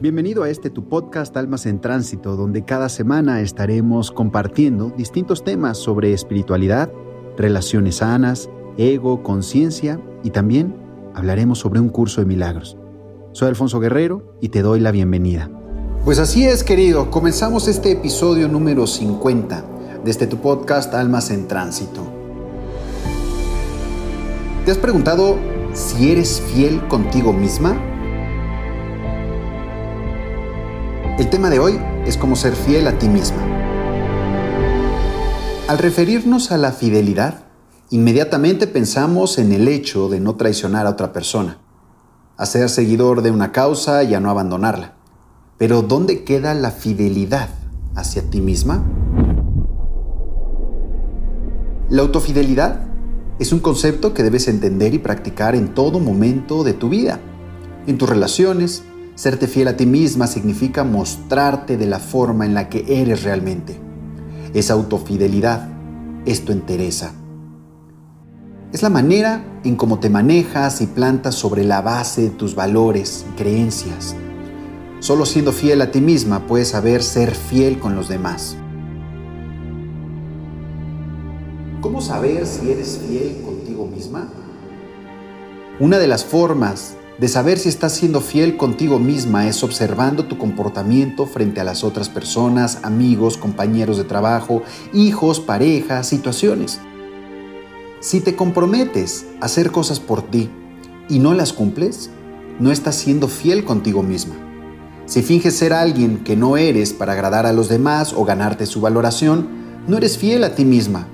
Bienvenido a este tu podcast Almas en Tránsito, donde cada semana estaremos compartiendo distintos temas sobre espiritualidad, relaciones sanas, ego, conciencia y también hablaremos sobre un curso de milagros. Soy Alfonso Guerrero y te doy la bienvenida. Pues así es, querido, comenzamos este episodio número 50 de este tu podcast Almas en Tránsito. ¿Te has preguntado si eres fiel contigo misma? El tema de hoy es cómo ser fiel a ti misma. Al referirnos a la fidelidad, inmediatamente pensamos en el hecho de no traicionar a otra persona, a ser seguidor de una causa y a no abandonarla. Pero ¿dónde queda la fidelidad hacia ti misma? La autofidelidad es un concepto que debes entender y practicar en todo momento de tu vida, en tus relaciones, Serte fiel a ti misma significa mostrarte de la forma en la que eres realmente. Es autofidelidad, es tu entereza. Es la manera en cómo te manejas y plantas sobre la base de tus valores y creencias. Solo siendo fiel a ti misma puedes saber ser fiel con los demás. ¿Cómo saber si eres fiel contigo misma? Una de las formas de saber si estás siendo fiel contigo misma es observando tu comportamiento frente a las otras personas, amigos, compañeros de trabajo, hijos, parejas, situaciones. Si te comprometes a hacer cosas por ti y no las cumples, no estás siendo fiel contigo misma. Si finges ser alguien que no eres para agradar a los demás o ganarte su valoración, no eres fiel a ti misma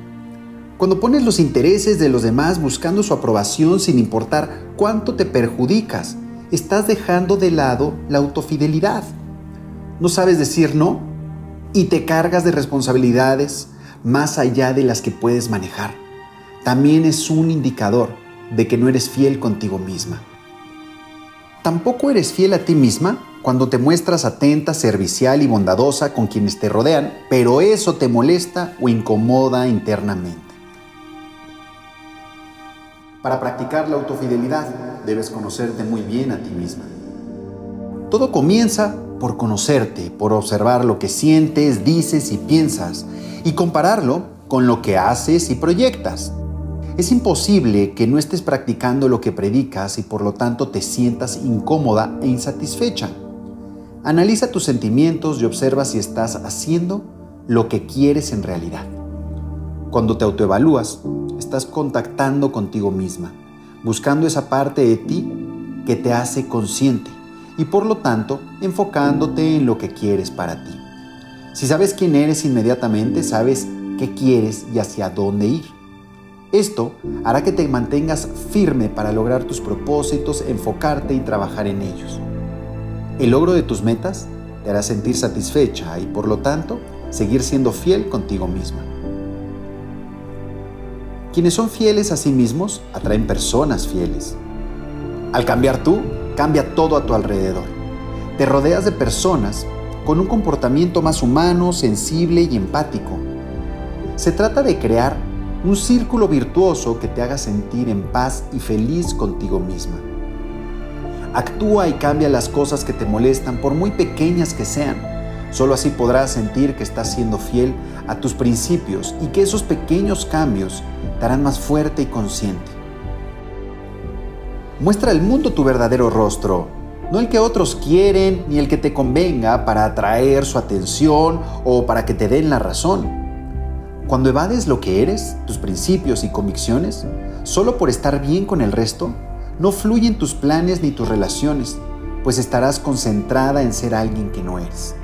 cuando pones los intereses de los demás buscando su aprobación sin importar cuánto te perjudicas, estás dejando de lado la autofidelidad. No sabes decir no y te cargas de responsabilidades más allá de las que puedes manejar. También es un indicador de que no eres fiel contigo misma. Tampoco eres fiel a ti misma cuando te muestras atenta, servicial y bondadosa con quienes te rodean, pero eso te molesta o incomoda internamente. Para practicar la autofidelidad debes conocerte muy bien a ti misma. Todo comienza por conocerte, por observar lo que sientes, dices y piensas y compararlo con lo que haces y proyectas. Es imposible que no estés practicando lo que predicas y por lo tanto te sientas incómoda e insatisfecha. Analiza tus sentimientos y observa si estás haciendo lo que quieres en realidad. Cuando te autoevalúas, estás contactando contigo misma, buscando esa parte de ti que te hace consciente y por lo tanto enfocándote en lo que quieres para ti. Si sabes quién eres inmediatamente, sabes qué quieres y hacia dónde ir. Esto hará que te mantengas firme para lograr tus propósitos, enfocarte y trabajar en ellos. El logro de tus metas te hará sentir satisfecha y por lo tanto seguir siendo fiel contigo misma. Quienes son fieles a sí mismos atraen personas fieles. Al cambiar tú, cambia todo a tu alrededor. Te rodeas de personas con un comportamiento más humano, sensible y empático. Se trata de crear un círculo virtuoso que te haga sentir en paz y feliz contigo misma. Actúa y cambia las cosas que te molestan, por muy pequeñas que sean Solo así podrás sentir que estás siendo fiel a tus principios y que esos pequeños cambios te harán más fuerte y consciente. Muestra al mundo tu verdadero rostro, no el que otros quieren ni el que te convenga para atraer su atención o para que te den la razón. Cuando evades lo que eres, tus principios y convicciones, solo por estar bien con el resto, no fluyen tus planes ni tus relaciones, pues estarás concentrada en ser alguien que no eres.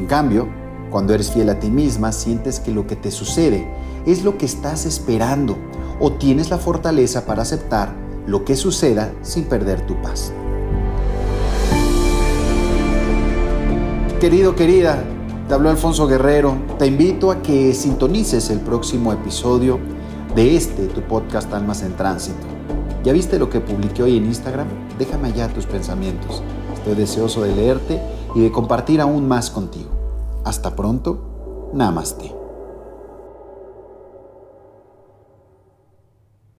En cambio, cuando eres fiel a ti misma, sientes que lo que te sucede es lo que estás esperando o tienes la fortaleza para aceptar lo que suceda sin perder tu paz. Querido, querida, te habló Alfonso Guerrero. Te invito a que sintonices el próximo episodio de este, tu podcast Almas en Tránsito. ¿Ya viste lo que publiqué hoy en Instagram? Déjame allá tus pensamientos. Estoy deseoso de leerte y de compartir aún más contigo. Hasta pronto, Namaste.